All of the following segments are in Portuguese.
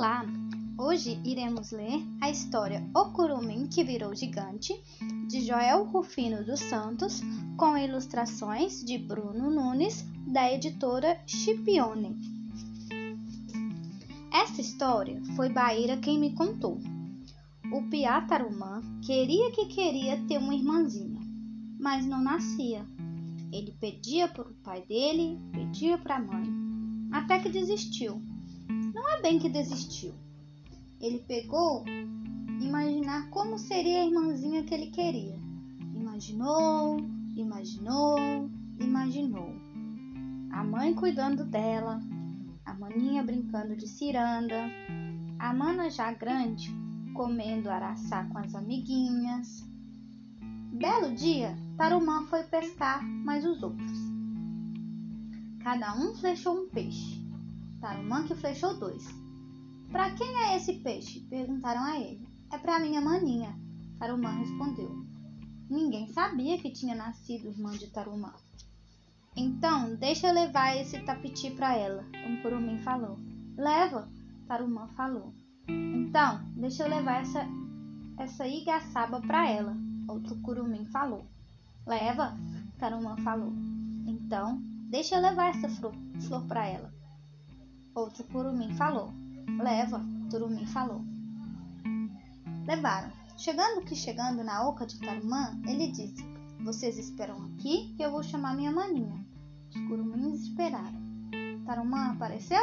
Olá! Hoje iremos ler a história O Curumim que Virou Gigante, de Joel Rufino dos Santos, com ilustrações de Bruno Nunes, da editora Chipione. Essa história foi Baíra quem me contou. O Piá Tarumã queria que queria ter uma irmãzinha, mas não nascia. Ele pedia para o pai dele, pedia para a mãe, até que desistiu. Não é bem que desistiu. Ele pegou imaginar como seria a irmãzinha que ele queria. Imaginou, imaginou, imaginou. A mãe cuidando dela, a maninha brincando de ciranda, a mana já grande comendo araçá com as amiguinhas. Belo dia, Tarumã foi pescar mais os outros. Cada um flechou um peixe. Tarumã que flechou dois. Para quem é esse peixe? perguntaram a ele. É para minha maninha, Tarumã respondeu. Ninguém sabia que tinha nascido irmã de Tarumã. Então, deixa eu levar esse tapiti para ela, um curumim falou. Leva, Tarumã falou. Então, deixa eu levar essa, essa igaçaba para ela, outro curumim falou. Leva, Tarumã falou. Então, deixa eu levar essa flor, flor para ela. Outro curumim falou. Leva, Turumim falou. Levaram. Chegando que chegando na oca de Tarumã, ele disse: Vocês esperam aqui que eu vou chamar minha maninha. Os curumins esperaram. Tarumã apareceu?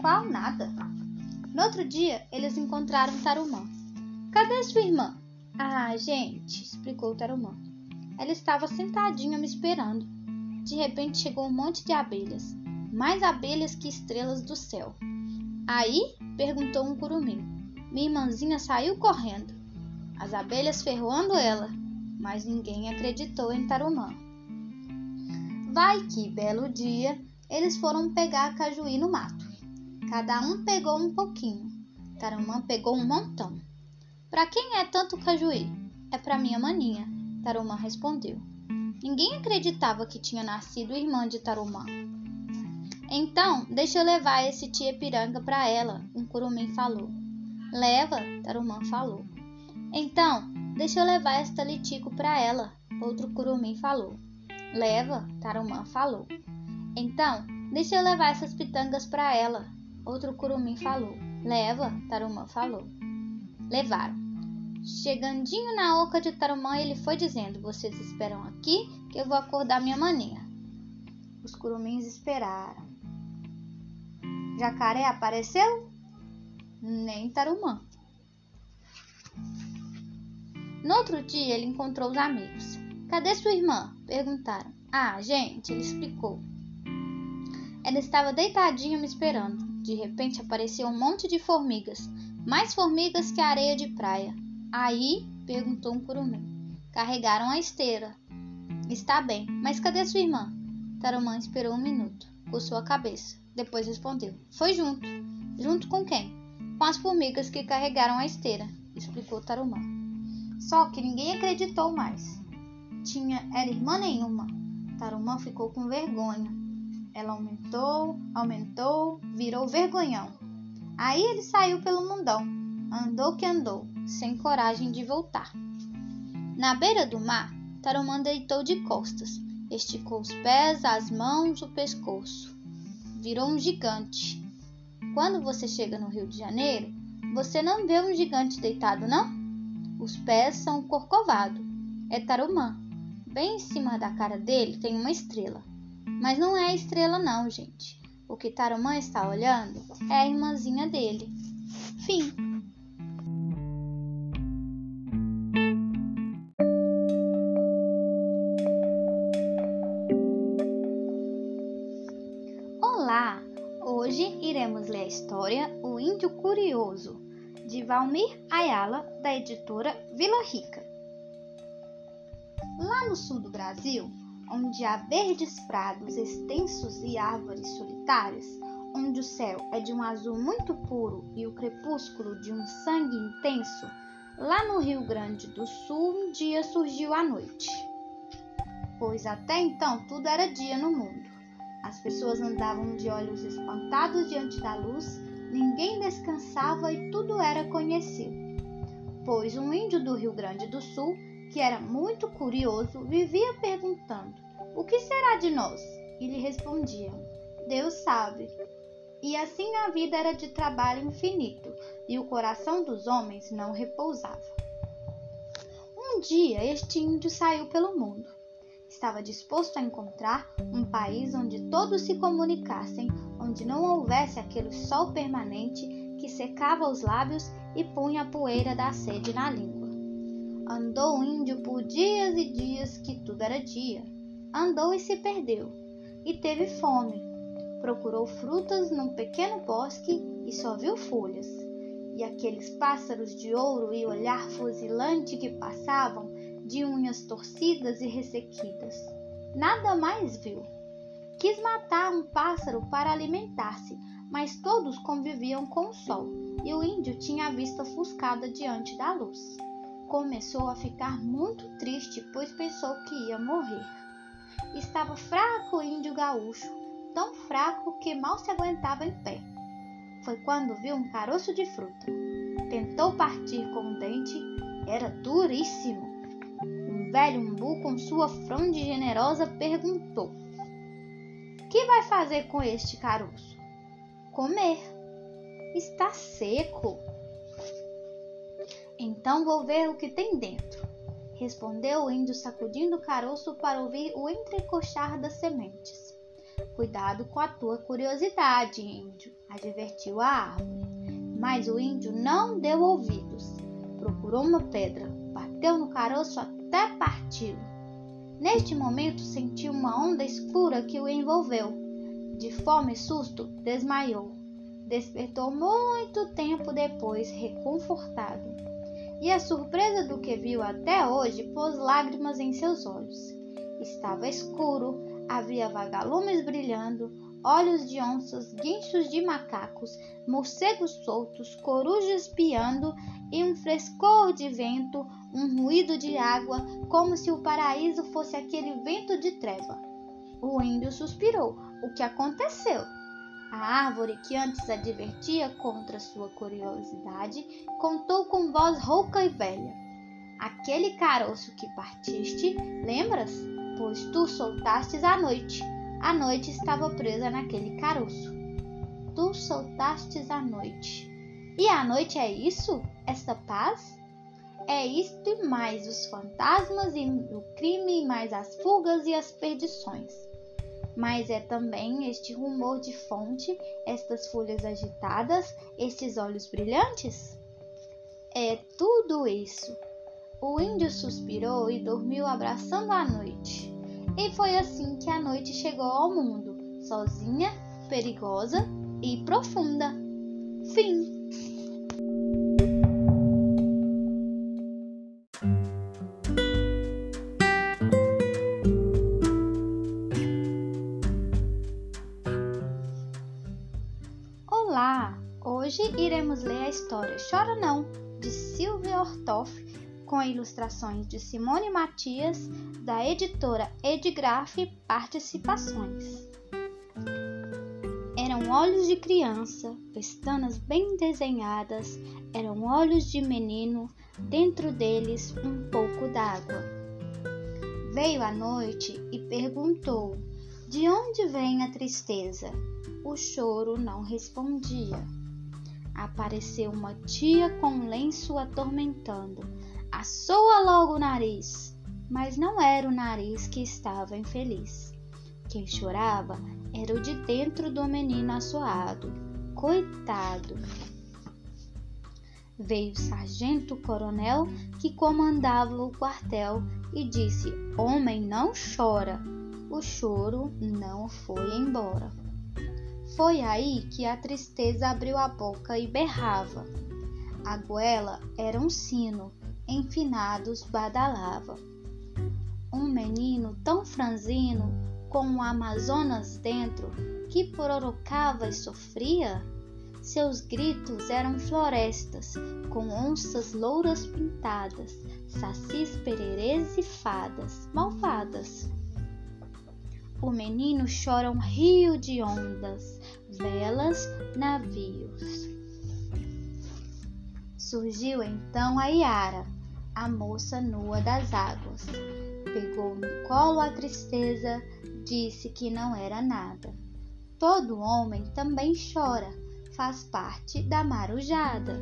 Qual nada. No outro dia, eles encontraram Tarumã. Cadê sua irmã? Ah, gente, explicou Tarumã. Ela estava sentadinha me esperando. De repente chegou um monte de abelhas, mais abelhas que estrelas do céu. Aí? perguntou um curumim. Minha irmãzinha saiu correndo, as abelhas ferroando ela, mas ninguém acreditou em Tarumã. Vai que, belo dia, eles foram pegar cajuí no mato. Cada um pegou um pouquinho. Tarumã pegou um montão. Para quem é tanto cajuí? É para minha maninha, Tarumã respondeu. Ninguém acreditava que tinha nascido irmã de Tarumã. Então, deixa eu levar esse tia piranga para ela, um curumim falou. Leva, Tarumã falou. Então, deixa eu levar esta litico para ela, outro curumim falou. Leva, Tarumã falou. Então, deixa eu levar essas pitangas para ela, Outro curumim falou. Leva, Tarumã falou. Levaram. Chegandinho na oca de Tarumã, ele foi dizendo: Vocês esperam aqui que eu vou acordar minha maninha. Os curumins esperaram. Jacaré apareceu? Nem Tarumã. No outro dia, ele encontrou os amigos. Cadê sua irmã? perguntaram. Ah, gente, ele explicou. Ela estava deitadinha me esperando. De repente apareceu um monte de formigas, mais formigas que a areia de praia. Aí, perguntou um curumim. Carregaram a esteira. Está bem, mas cadê sua irmã? Tarumã esperou um minuto, coçou a cabeça. Depois respondeu: Foi junto. Junto com quem? Com as formigas que carregaram a esteira, explicou Tarumã. Só que ninguém acreditou mais. Tinha era irmã nenhuma. Tarumã ficou com vergonha. Ela aumentou, aumentou, virou vergonhão. Aí ele saiu pelo mundão, andou que andou, sem coragem de voltar. Na beira do mar, Tarumã deitou de costas, esticou os pés, as mãos, o pescoço. Virou um gigante. Quando você chega no Rio de Janeiro, você não vê um gigante deitado, não? Os pés são corcovado. É Tarumã. Bem em cima da cara dele tem uma estrela. Mas não é a estrela, não, gente. O que Tarumã está olhando é a irmãzinha dele. Fim. Olá! Hoje iremos ler a história O Índio Curioso, de Valmir Ayala, da editora Vila Rica. Lá no sul do Brasil, onde há verdes prados extensos e árvores solitárias, onde o céu é de um azul muito puro e o crepúsculo de um sangue intenso, lá no Rio Grande do Sul um dia surgiu a noite. Pois até então tudo era dia no mundo. As pessoas andavam de olhos espantados diante da luz, ninguém descansava e tudo era conhecido. Pois um índio do Rio Grande do Sul, que era muito curioso, vivia perguntando: O que será de nós? E lhe respondiam: Deus sabe. E assim a vida era de trabalho infinito, e o coração dos homens não repousava. Um dia este índio saiu pelo mundo. Estava disposto a encontrar um país onde todos se comunicassem, onde não houvesse aquele sol permanente que secava os lábios e punha a poeira da sede na língua. Andou o índio por dias e dias que tudo era dia. Andou e se perdeu, e teve fome. Procurou frutas num pequeno bosque e só viu folhas e aqueles pássaros de ouro e olhar fuzilante que passavam de unhas torcidas e ressequidas. Nada mais viu. Quis matar um pássaro para alimentar-se, mas todos conviviam com o sol e o índio tinha a vista ofuscada diante da luz. Começou a ficar muito triste, pois pensou que ia morrer. Estava fraco o índio gaúcho, tão fraco que mal se aguentava em pé foi quando viu um caroço de fruta. Tentou partir com o dente, era duríssimo. Velho umbu com sua fronde generosa perguntou: Que vai fazer com este caroço? Comer. Está seco. Então vou ver o que tem dentro, respondeu o índio, sacudindo o caroço para ouvir o entrecochar das sementes. Cuidado com a tua curiosidade, índio, advertiu a árvore. Mas o índio não deu ouvidos. Procurou uma pedra, bateu no caroço até parti-lo. Neste momento sentiu uma onda escura que o envolveu. De fome e susto, desmaiou. Despertou muito tempo depois, reconfortado. E a surpresa do que viu até hoje pôs lágrimas em seus olhos. Estava escuro, Havia vagalumes brilhando, olhos de onças, guinchos de macacos, morcegos soltos, corujas piando e um frescor de vento, um ruído de água, como se o paraíso fosse aquele vento de treva. O índio suspirou. O que aconteceu? A árvore, que antes advertia contra sua curiosidade, contou com voz rouca e velha. Aquele caroço que partiste, lembras? pois tu soltastes a noite. A noite estava presa naquele caroço. Tu soltastes a noite. E a noite é isso? Esta paz? É isto e mais os fantasmas e o crime, mais as fugas e as perdições. Mas é também este rumor de fonte, estas folhas agitadas, estes olhos brilhantes? É tudo isso. O índio suspirou e dormiu abraçando a noite. E foi assim que a noite chegou ao mundo, sozinha, perigosa e profunda. Fim. Olá! Hoje iremos ler a história Chora Não, de Silvia Ortoff, com ilustrações de Simone Matias, da editora Edgraf Participações. Eram olhos de criança, pestanas bem desenhadas, eram olhos de menino, dentro deles um pouco d'água. Veio a noite e perguntou: De onde vem a tristeza? O choro não respondia. Apareceu uma tia com um lenço atormentando Assou-a logo o nariz, mas não era o nariz que estava infeliz. Quem chorava era o de dentro do menino assoado. Coitado! Veio o sargento-coronel que comandava o quartel e disse: Homem, não chora. O choro não foi embora. Foi aí que a tristeza abriu a boca e berrava. A goela era um sino enfinados badalava. Um menino tão franzino, com o Amazonas dentro, que pororocava e sofria? Seus gritos eram florestas, com onças louras pintadas, sacis pererês e fadas malvadas. O menino chora um rio de ondas, velas, navios. Surgiu então a Iara, a moça nua das águas. Pegou no colo a tristeza, disse que não era nada. Todo homem também chora, faz parte da marujada.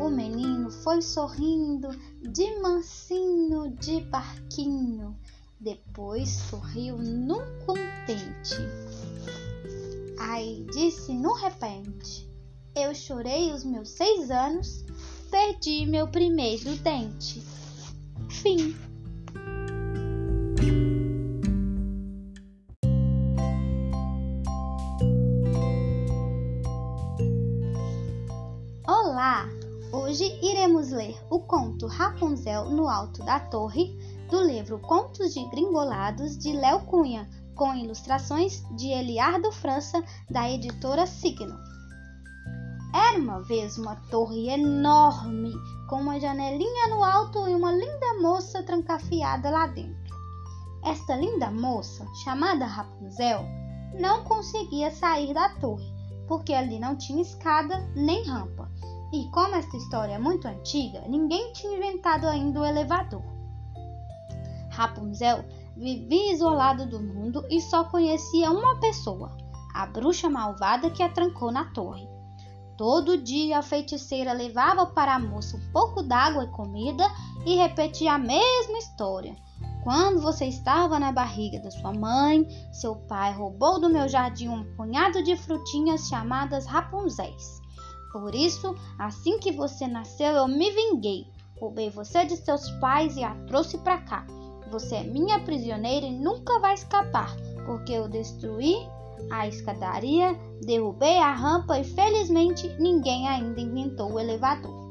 O menino foi sorrindo de mansinho, de barquinho, depois sorriu num contente. Aí disse no repente: Eu chorei os meus seis anos, perdi meu primeiro dente. Fim. Olá! Hoje iremos ler o conto Rapunzel no Alto da Torre, do livro Contos de Gringolados de Léo Cunha, com ilustrações de Eliardo França, da editora Signo. Era uma vez uma torre enorme, com uma janelinha no alto e uma linda moça trancafiada lá dentro. Esta linda moça, chamada Rapunzel, não conseguia sair da torre, porque ali não tinha escada nem rampa e como essa história é muito antiga, ninguém tinha inventado ainda o elevador. Rapunzel vivia isolado do mundo e só conhecia uma pessoa, a bruxa malvada que a trancou na torre. Todo dia a feiticeira levava para a moça um pouco d'água e comida e repetia a mesma história. Quando você estava na barriga da sua mãe, seu pai roubou do meu jardim um punhado de frutinhas chamadas Rapunzéis. Por isso, assim que você nasceu, eu me vinguei. Roubei você de seus pais e a trouxe para cá. Você é minha prisioneira e nunca vai escapar, porque eu destruí a escadaria, derrubei a rampa e felizmente ninguém ainda inventou o elevador.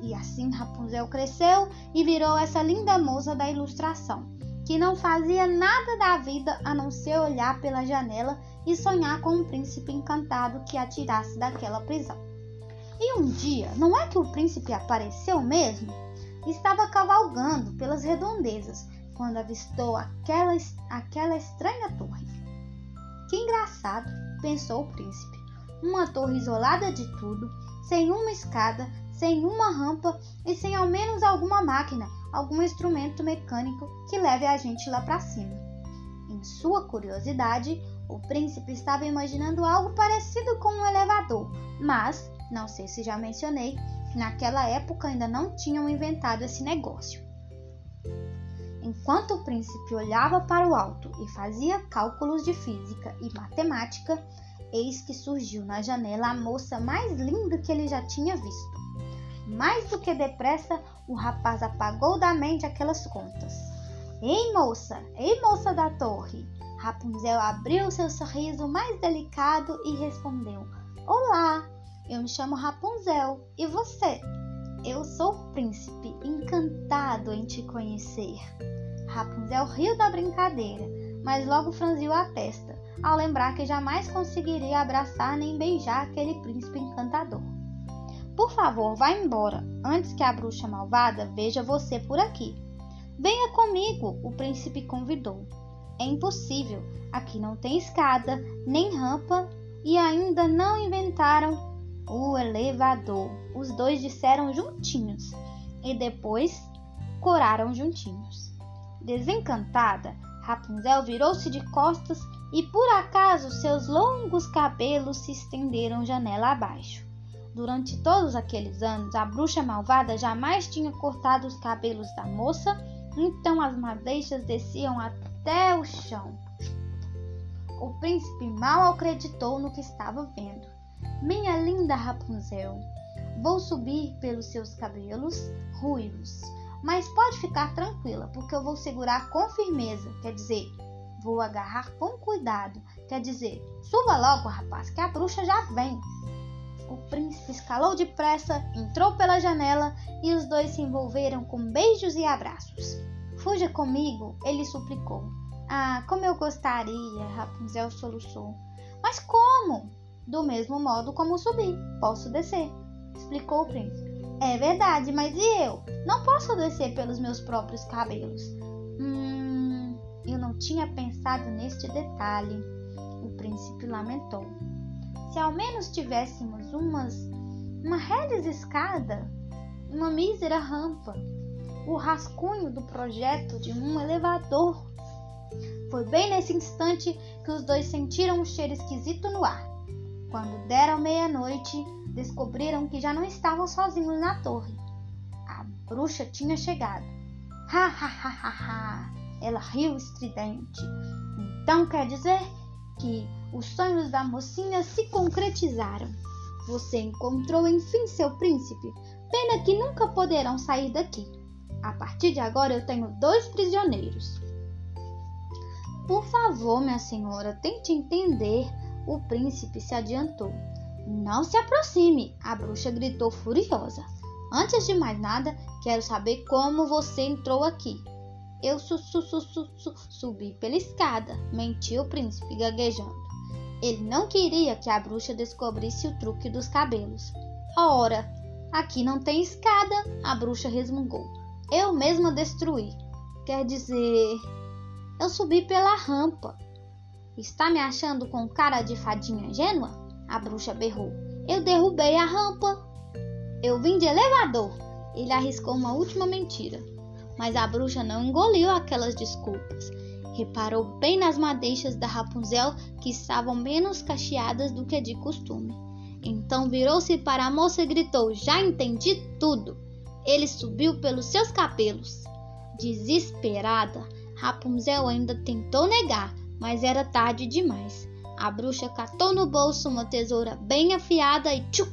E assim Rapunzel cresceu e virou essa linda moça da ilustração, que não fazia nada da vida a não ser olhar pela janela e sonhar com um príncipe encantado que a tirasse daquela prisão. E um dia, não é que o príncipe apareceu mesmo? Estava cavalgando pelas redondezas quando avistou aquela, aquela estranha torre. Que engraçado, pensou o príncipe. Uma torre isolada de tudo, sem uma escada, sem uma rampa e sem ao menos alguma máquina, algum instrumento mecânico que leve a gente lá para cima. Em sua curiosidade, o príncipe estava imaginando algo parecido com um elevador, mas não sei se já mencionei, naquela época ainda não tinham inventado esse negócio. Enquanto o príncipe olhava para o alto e fazia cálculos de física e matemática, eis que surgiu na janela a moça mais linda que ele já tinha visto. Mais do que depressa, o rapaz apagou da mente aquelas contas. Ei, moça! Ei, moça da torre! Rapunzel abriu seu sorriso mais delicado e respondeu: Olá! Eu me chamo Rapunzel. E você? Eu sou o príncipe, encantado em te conhecer. Rapunzel riu da brincadeira, mas logo franziu a testa, ao lembrar que jamais conseguiria abraçar nem beijar aquele príncipe encantador. Por favor, vá embora, antes que a bruxa malvada veja você por aqui. Venha comigo, o príncipe convidou. É impossível, aqui não tem escada, nem rampa e ainda não inventaram o elevador. Os dois disseram juntinhos e depois coraram juntinhos. Desencantada, Rapunzel virou-se de costas e por acaso seus longos cabelos se estenderam janela abaixo. Durante todos aqueles anos, a bruxa malvada jamais tinha cortado os cabelos da moça, então as madeixas desciam até o chão. O príncipe mal acreditou no que estava vendo. Minha linda Rapunzel, vou subir pelos seus cabelos ruivos, mas pode ficar tranquila, porque eu vou segurar com firmeza, quer dizer, vou agarrar com cuidado, quer dizer, suba logo, rapaz, que a bruxa já vem. O príncipe escalou depressa, entrou pela janela e os dois se envolveram com beijos e abraços. Fuja comigo, ele suplicou. Ah, como eu gostaria, Rapunzel soluçou. Mas como? Do mesmo modo como subi, posso descer, explicou o príncipe. É verdade, mas e eu? Não posso descer pelos meus próprios cabelos. Hum, eu não tinha pensado neste detalhe. O príncipe lamentou. Se ao menos tivéssemos umas uma reles escada, uma mísera rampa, o rascunho do projeto de um elevador. Foi bem nesse instante que os dois sentiram um cheiro esquisito no ar. Quando deram meia-noite, descobriram que já não estavam sozinhos na torre. A bruxa tinha chegado. Ha ha ha ha ha! Ela riu estridente. Então quer dizer que os sonhos da mocinha se concretizaram. Você encontrou enfim seu príncipe. Pena que nunca poderão sair daqui. A partir de agora eu tenho dois prisioneiros. Por favor, minha senhora, tente entender. O príncipe se adiantou. Não se aproxime, a bruxa gritou furiosa. Antes de mais nada, quero saber como você entrou aqui. Eu su, su, su, su subi pela escada, mentiu o príncipe, gaguejando. Ele não queria que a bruxa descobrisse o truque dos cabelos. Ora, aqui não tem escada, a bruxa resmungou. Eu mesma destruí. Quer dizer, eu subi pela rampa. Está me achando com cara de fadinha ingênua? A bruxa berrou. Eu derrubei a rampa. Eu vim de elevador. Ele arriscou uma última mentira. Mas a bruxa não engoliu aquelas desculpas. Reparou bem nas madeixas da Rapunzel que estavam menos cacheadas do que de costume. Então virou-se para a moça e gritou: Já entendi tudo. Ele subiu pelos seus cabelos. Desesperada, Rapunzel ainda tentou negar, mas era tarde demais. A bruxa catou no bolso uma tesoura bem afiada e tchuc,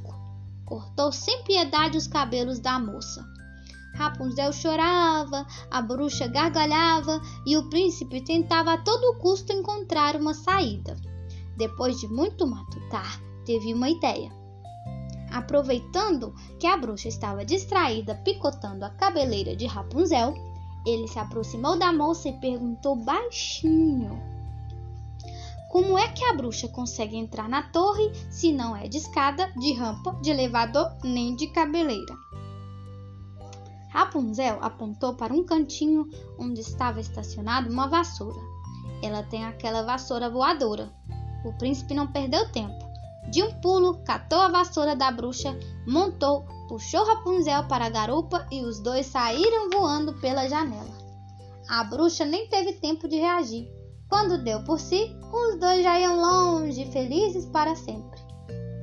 cortou sem piedade os cabelos da moça. Rapunzel chorava, a bruxa gargalhava e o príncipe tentava a todo custo encontrar uma saída. Depois de muito matutar, teve uma ideia. Aproveitando que a bruxa estava distraída picotando a cabeleira de Rapunzel, ele se aproximou da moça e perguntou baixinho: como é que a bruxa consegue entrar na torre se não é de escada, de rampa, de elevador nem de cabeleira? Rapunzel apontou para um cantinho onde estava estacionada uma vassoura. Ela tem aquela vassoura voadora. O príncipe não perdeu tempo. De um pulo, catou a vassoura da bruxa, montou, puxou Rapunzel para a garupa e os dois saíram voando pela janela. A bruxa nem teve tempo de reagir. Quando deu por si, os dois já iam longe, felizes para sempre.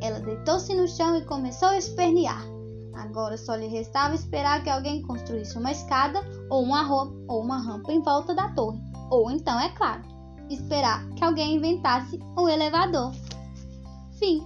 Ela deitou-se no chão e começou a espernear. Agora só lhe restava esperar que alguém construísse uma escada ou uma, ou uma rampa em volta da torre. Ou então, é claro, esperar que alguém inventasse um elevador. Fim.